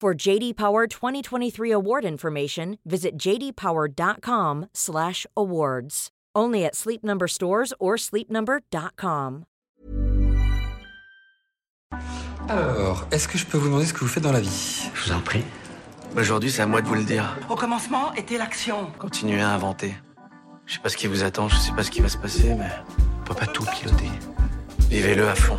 For JD Power 2023 award information, visit jdpower.com/awards. Only at Sleep Number stores or sleepnumber.com. Alors, est-ce que je peux vous demander ce que vous faites dans la vie? Je vous en prie. Aujourd'hui, c'est à moi de vous le dire. Au commencement était l'action. Continuez à inventer. Je sais pas ce qui vous attend, je sais pas ce qui va se passer, mais on peut pas tout piloter. Vivez-le à fond.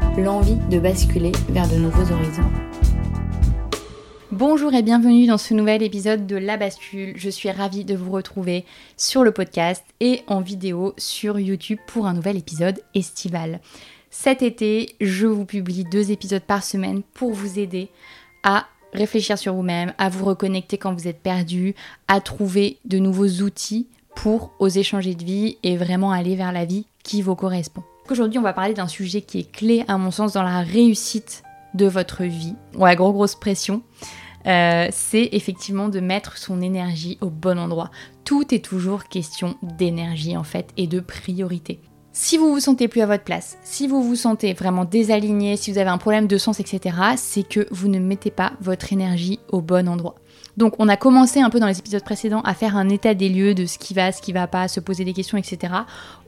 l'envie de basculer vers de nouveaux horizons. Bonjour et bienvenue dans ce nouvel épisode de La Bascule. Je suis ravie de vous retrouver sur le podcast et en vidéo sur YouTube pour un nouvel épisode estival. Cet été, je vous publie deux épisodes par semaine pour vous aider à réfléchir sur vous-même, à vous reconnecter quand vous êtes perdu, à trouver de nouveaux outils pour oser changer de vie et vraiment aller vers la vie qui vous correspond. Aujourd'hui, on va parler d'un sujet qui est clé, à mon sens, dans la réussite de votre vie. Ouais, gros, grosse pression. Euh, c'est effectivement de mettre son énergie au bon endroit. Tout est toujours question d'énergie en fait et de priorité. Si vous vous sentez plus à votre place, si vous vous sentez vraiment désaligné, si vous avez un problème de sens, etc., c'est que vous ne mettez pas votre énergie au bon endroit. Donc on a commencé un peu dans les épisodes précédents à faire un état des lieux de ce qui va, ce qui va pas, se poser des questions, etc.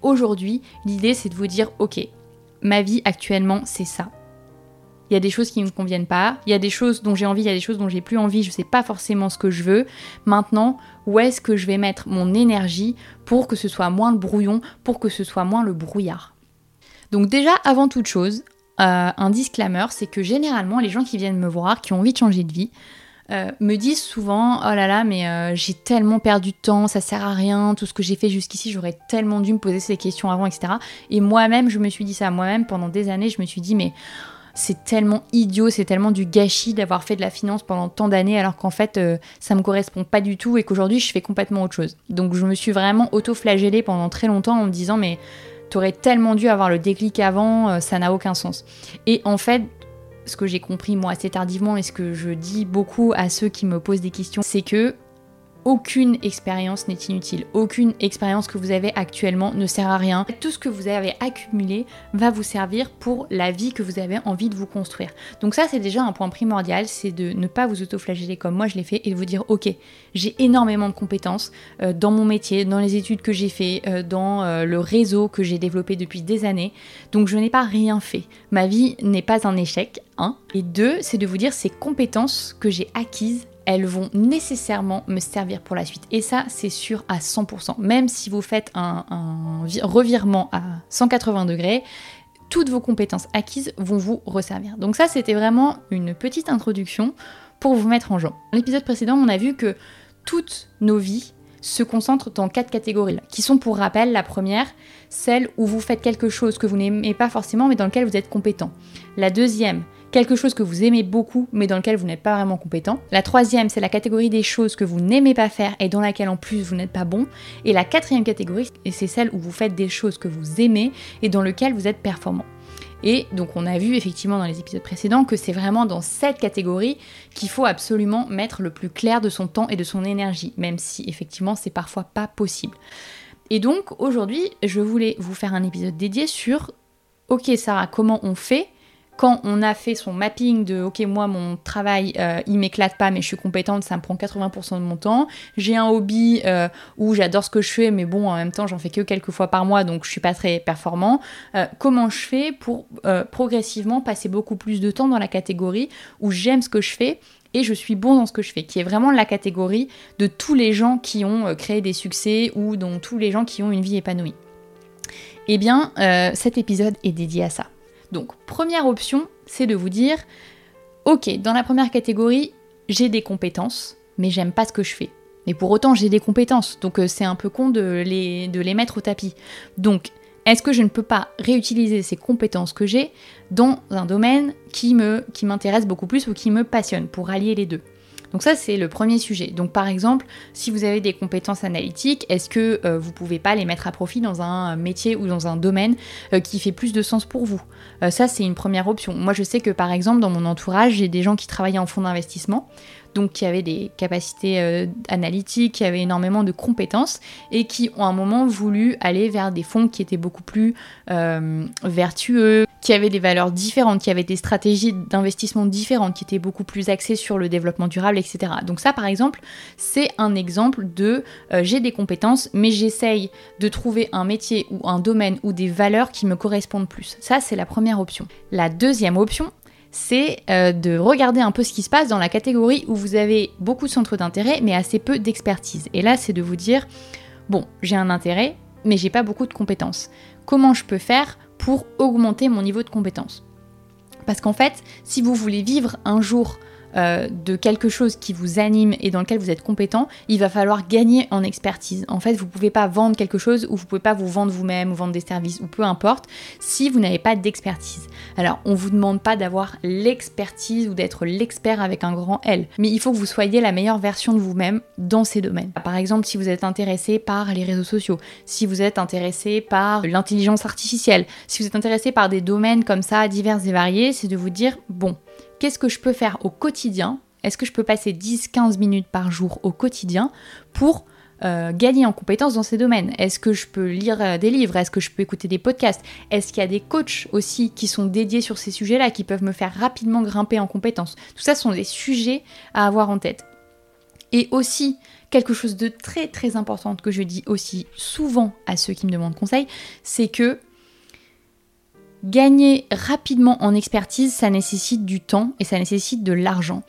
Aujourd'hui, l'idée c'est de vous dire, ok, ma vie actuellement c'est ça. Il y a des choses qui ne me conviennent pas, il y a des choses dont j'ai envie, il y a des choses dont j'ai plus envie, je sais pas forcément ce que je veux. Maintenant, où est-ce que je vais mettre mon énergie pour que ce soit moins le brouillon, pour que ce soit moins le brouillard? Donc déjà, avant toute chose, euh, un disclaimer, c'est que généralement les gens qui viennent me voir, qui ont envie de changer de vie, euh, me disent souvent oh là là mais euh, j'ai tellement perdu de temps, ça sert à rien, tout ce que j'ai fait jusqu'ici, j'aurais tellement dû me poser ces questions avant, etc. Et moi-même, je me suis dit ça, moi-même pendant des années, je me suis dit mais c'est tellement idiot, c'est tellement du gâchis d'avoir fait de la finance pendant tant d'années alors qu'en fait euh, ça me correspond pas du tout et qu'aujourd'hui je fais complètement autre chose. Donc je me suis vraiment auto-flagellée pendant très longtemps en me disant mais t'aurais tellement dû avoir le déclic avant, ça n'a aucun sens. Et en fait, ce que j'ai compris moi assez tardivement et ce que je dis beaucoup à ceux qui me posent des questions, c'est que aucune expérience n'est inutile. Aucune expérience que vous avez actuellement ne sert à rien. Tout ce que vous avez accumulé va vous servir pour la vie que vous avez envie de vous construire. Donc ça, c'est déjà un point primordial, c'est de ne pas vous autoflageller comme moi je l'ai fait et de vous dire, ok, j'ai énormément de compétences euh, dans mon métier, dans les études que j'ai fait, euh, dans euh, le réseau que j'ai développé depuis des années. Donc je n'ai pas rien fait. Ma vie n'est pas un échec. Un. Et deux, c'est de vous dire ces compétences que j'ai acquises elles vont nécessairement me servir pour la suite. Et ça, c'est sûr à 100%. Même si vous faites un, revirement à 180 degrés, toutes vos compétences acquises vont vous resservir. Donc ça, c'était vraiment une petite introduction pour vous mettre en jeu. Dans l'épisode précédent, on a vu que toutes nos vies se concentrent dans quatre catégories, qui sont pour rappel la première, celle où vous faites quelque chose que vous n'aimez pas forcément mais dans lequel vous êtes compétent. La deuxième, quelque chose que vous aimez beaucoup mais dans lequel vous n'êtes pas vraiment compétent. La troisième, c'est la catégorie des choses que vous n'aimez pas faire et dans laquelle en plus vous n'êtes pas bon. Et la quatrième catégorie, c'est celle où vous faites des choses que vous aimez et dans lesquelles vous êtes performant. Et donc on a vu effectivement dans les épisodes précédents que c'est vraiment dans cette catégorie qu'il faut absolument mettre le plus clair de son temps et de son énergie, même si effectivement c'est parfois pas possible. Et donc aujourd'hui, je voulais vous faire un épisode dédié sur OK Sarah, comment on fait quand on a fait son mapping de ok moi mon travail euh, il m'éclate pas mais je suis compétente ça me prend 80% de mon temps j'ai un hobby euh, où j'adore ce que je fais mais bon en même temps j'en fais que quelques fois par mois donc je suis pas très performant euh, comment je fais pour progressivement passer beaucoup plus de temps dans la catégorie où j'aime ce que je fais et je suis bon dans ce que je fais, qui est vraiment la catégorie de tous les gens qui ont créé des succès ou dont tous les gens qui ont une vie épanouie. Eh bien, cet épisode est dédié à ça. Donc, première option, c'est de vous dire, ok, dans la première catégorie, j'ai des compétences, mais j'aime pas ce que je fais. Mais pour autant, j'ai des compétences, donc euh, c'est un peu con de les, de les mettre au tapis. Donc, est-ce que je ne peux pas réutiliser ces compétences que j'ai dans un domaine qui me qui m'intéresse beaucoup plus ou qui me passionne pour allier les deux? Donc ça, c'est le premier sujet. Donc par exemple, si vous avez des compétences analytiques, est-ce que vous euh, vous pouvez pas les mettre à profit dans un métier ou dans un domaine euh, qui fait plus de sens pour vous? Euh, Ça, c'est une première option. Moi, je sais que par exemple, dans mon entourage, j'ai des gens qui travaillaient en fonds d'investissement donc qui avaient des capacités analytiques, qui avaient énormément de compétences et qui ont à un moment voulu aller vers des fonds qui étaient beaucoup plus vertueux, qui avaient des valeurs différentes, qui avaient des stratégies d'investissement différentes, qui étaient beaucoup plus axées sur le développement durable, etc. Donc ça, par exemple, c'est un exemple de euh, j'ai des compétences, mais j'essaye de trouver un métier ou un domaine ou des valeurs qui me correspondent plus. Ça, c'est la première option. La deuxième option, c'est euh, de regarder un peu ce qui se passe dans la catégorie où vous avez beaucoup de centres d'intérêt, mais assez peu d'expertise. Et là, c'est de vous dire, bon, j'ai un intérêt, mais j'ai pas beaucoup de compétences. Comment je peux faire pour augmenter mon niveau de compétence? Parce qu'en fait, si vous voulez vivre un jour euh, de quelque chose qui vous anime et dans lequel vous êtes compétent, il va falloir gagner en expertise. En fait, vous ne pouvez pas vendre quelque chose ou vous ne pouvez pas vous vendre vous-même ou vendre des services ou peu importe si vous n'avez pas d'expertise. Alors, on ne vous demande pas d'avoir l'expertise ou d'être l'expert avec un grand L, mais il faut que vous soyez la meilleure version de vous-même dans ces domaines. Par exemple, si vous êtes intéressé par les réseaux sociaux, si vous êtes intéressé par l'intelligence artificielle, si vous êtes intéressé par des domaines comme ça divers et variés, c'est de vous dire, bon, qu'est-ce que je peux faire au quotidien? Est-ce que je peux passer 10-15 minutes par jour au quotidien pour euh, gagner en compétences dans ces domaines? Est-ce que je peux lire euh, des livres? Est-ce que je peux écouter des podcasts? Est-ce qu'il y a des coachs aussi qui sont dédiés sur ces sujets-là, qui peuvent me faire rapidement grimper en compétences? Tout ça sont des sujets à avoir en tête. Et aussi, quelque chose de très très important que je dis aussi souvent à ceux qui me demandent conseil, c'est que Gagner rapidement en expertise, ça nécessite du temps et ça nécessite de l'argent.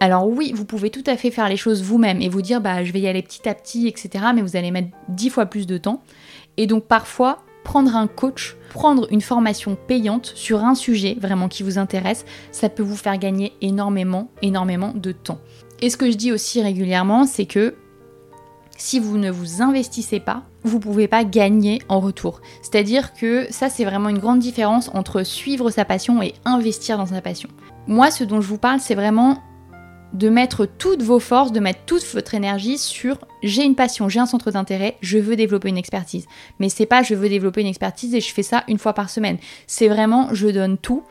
Alors oui, vous pouvez tout à fait faire les choses vous-même et vous dire bah je vais y aller petit à petit, etc. Mais vous allez mettre dix fois plus de temps. Et donc parfois, prendre un coach, prendre une formation payante sur un sujet vraiment qui vous intéresse, ça peut vous faire gagner énormément, énormément de temps. Et ce que je dis aussi régulièrement, c'est que si vous ne vous investissez pas, vous ne pouvez pas gagner en retour. C'est-à-dire que ça, c'est vraiment une grande différence entre suivre sa passion et investir dans sa passion. Moi, ce dont je vous parle, c'est vraiment de mettre toutes vos forces, de mettre toute votre énergie sur j'ai une passion, j'ai un centre d'intérêt, je veux développer une expertise. Mais c'est pas je veux développer une expertise et je fais ça une fois par semaine. C'est vraiment je donne tout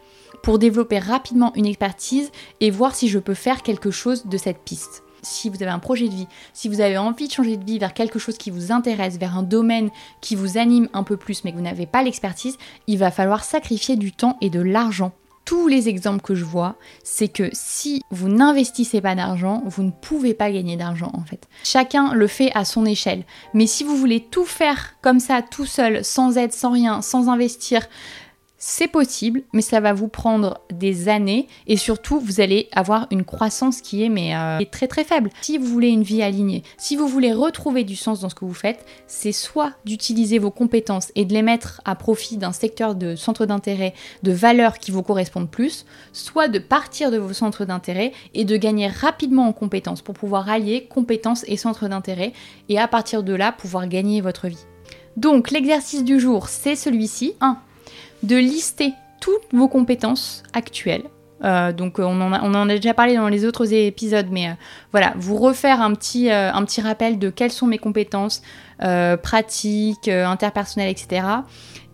pour développer rapidement une expertise et voir si je peux faire quelque chose de cette piste si vous avez un projet de vie, si vous avez envie de changer de vie vers quelque chose qui vous intéresse, vers un domaine qui vous anime un peu plus mais que vous n'avez pas l'expertise, il va falloir sacrifier du temps et de l'argent. Tous les exemples que je vois, c'est que si vous n'investissez pas d'argent, vous ne pouvez pas gagner d'argent en fait. Chacun le fait à son échelle. Mais si vous voulez tout faire comme ça, tout seul, sans aide, sans rien, sans investir, c'est possible, mais ça va vous prendre des années et surtout vous allez avoir une croissance qui est mais euh, très très faible. Si vous voulez une vie alignée, si vous voulez retrouver du sens dans ce que vous faites, c'est soit d'utiliser vos compétences et de les mettre à profit d'un secteur de centre d'intérêt, de valeurs qui vous correspondent plus, soit de partir de vos centres d'intérêt et de gagner rapidement en compétences pour pouvoir allier compétences et centres d'intérêt et à partir de là pouvoir gagner votre vie. Donc l'exercice du jour, c'est celui-ci. 1 de lister toutes vos compétences actuelles. Euh, donc on en, a, déjà parlé dans les autres épisodes, mais euh, voilà, vous refaire un petit, euh, un petit rappel de quelles sont mes compétences pratiques, interpersonnelles, etc.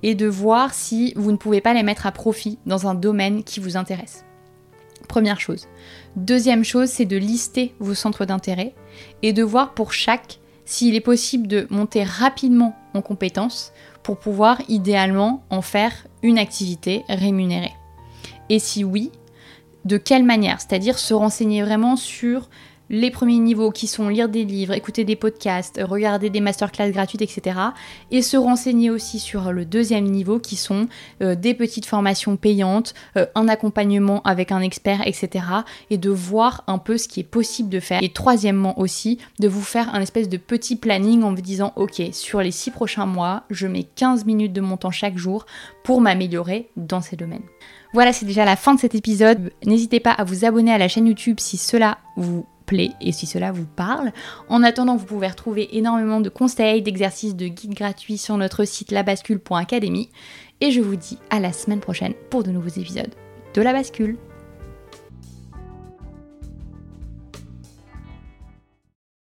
et de voir si vous ne pouvez pas les mettre à profit dans un domaine qui vous intéresse. Première chose. Deuxième chose, c'est de lister vos centres d'intérêt et de voir pour chaque s'il est possible de monter rapidement en compétences pour pouvoir idéalement en faire une activité rémunérée. Et si oui, de quelle manière? C'est-à-dire se renseigner vraiment sur les premiers niveaux qui sont lire des livres, écouter des podcasts, regarder des masterclass gratuites, etc. Et se renseigner aussi sur le deuxième niveau qui sont euh, des petites formations payantes, euh, un accompagnement avec un expert, etc. Et de voir un peu ce qui est possible de faire. Et troisièmement aussi, de vous faire un espèce de petit planning en vous disant, ok, sur les six prochains mois, je mets 15 minutes de mon temps chaque jour pour m'améliorer dans ces domaines. Voilà, c'est déjà la fin de cet épisode. N'hésitez pas à vous abonner à la chaîne YouTube si cela vous plaît et si cela vous parle. En attendant, vous pouvez retrouver énormément de conseils, d'exercices, de guides gratuits sur notre site labascule.academy. Et je vous dis à la semaine prochaine pour de nouveaux épisodes de La Bascule.